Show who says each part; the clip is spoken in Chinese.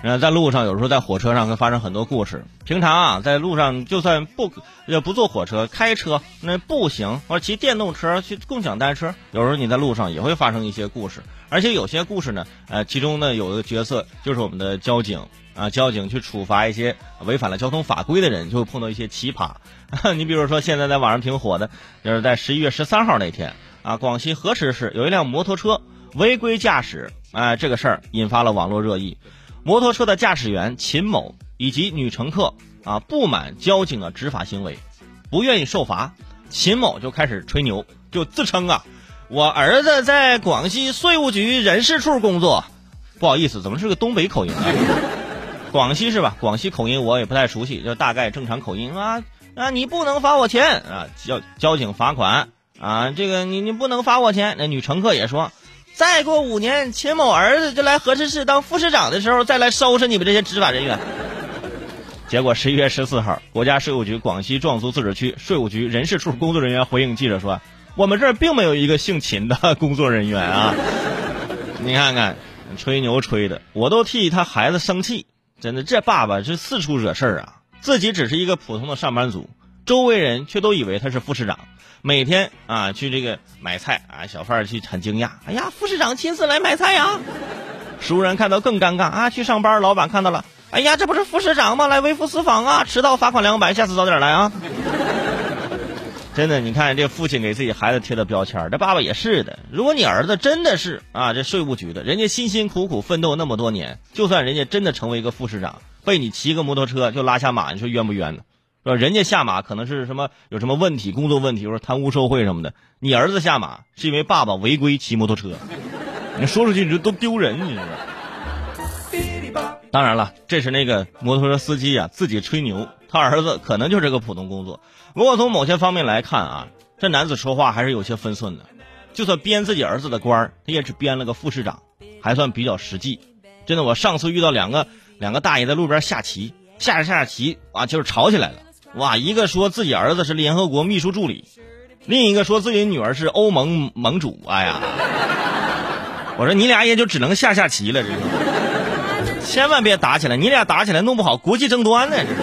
Speaker 1: 呃，在路上有时候在火车上会发生很多故事。平常啊，在路上就算不也不坐火车，开车那步行或者骑电动车去共享单车，有时候你在路上也会发生一些故事。而且有些故事呢，呃，其中呢有的角色就是我们的交警啊，交警去处罚一些违反了交通法规的人，就会碰到一些奇葩。你比如说现在在网上挺火的，就是在十一月十三号那天啊，广西河池市有一辆摩托车违规驾驶，哎，这个事儿引发了网络热议。摩托车的驾驶员秦某以及女乘客啊不满交警的执法行为，不愿意受罚，秦某就开始吹牛，就自称啊，我儿子在广西税务局人事处工作。不好意思，怎么是个东北口音啊？广西是吧？广西口音我也不太熟悉，就大概正常口音啊啊！你不能罚我钱啊，交交警罚款啊，这个你你不能罚我钱。那女乘客也说。再过五年，秦某儿子就来河池市当副市长的时候，再来收拾你们这些执法人员。结果十一月十四号，国家税务局广西壮族自治区税务局人事处工作人员回应记者说：“我们这儿并没有一个姓秦的工作人员啊。”你看看，吹牛吹的，我都替他孩子生气。真的，这爸爸是四处惹事儿啊！自己只是一个普通的上班族，周围人却都以为他是副市长。每天啊，去这个买菜啊，小贩儿去很惊讶，哎呀，副市长亲自来买菜呀！熟人看到更尴尬啊，去上班，老板看到了，哎呀，这不是副市长吗？来微服私访啊，迟到罚款两百，下次早点来啊！真的，你看这父亲给自己孩子贴的标签，这爸爸也是的。如果你儿子真的是啊，这税务局的，人家辛辛苦苦奋斗那么多年，就算人家真的成为一个副市长，被你骑个摩托车就拉下马，你说冤不冤呢？说人家下马可能是什么有什么问题，工作问题，或者贪污受贿什么的。你儿子下马是因为爸爸违规骑摩托车，你说出去你就都丢人，你知道当然了，这是那个摩托车司机啊自己吹牛，他儿子可能就是个普通工作。不过从某些方面来看啊，这男子说话还是有些分寸的。就算编自己儿子的官儿，他也只编了个副市长，还算比较实际。真的，我上次遇到两个两个大爷在路边下棋，下着下着棋啊，就是吵起来了。哇，一个说自己儿子是联合国秘书助理，另一个说自己女儿是欧盟盟主。哎呀，我说你俩也就只能下下棋了，这千万别打起来，你俩打起来弄不好国际争端呢，这是。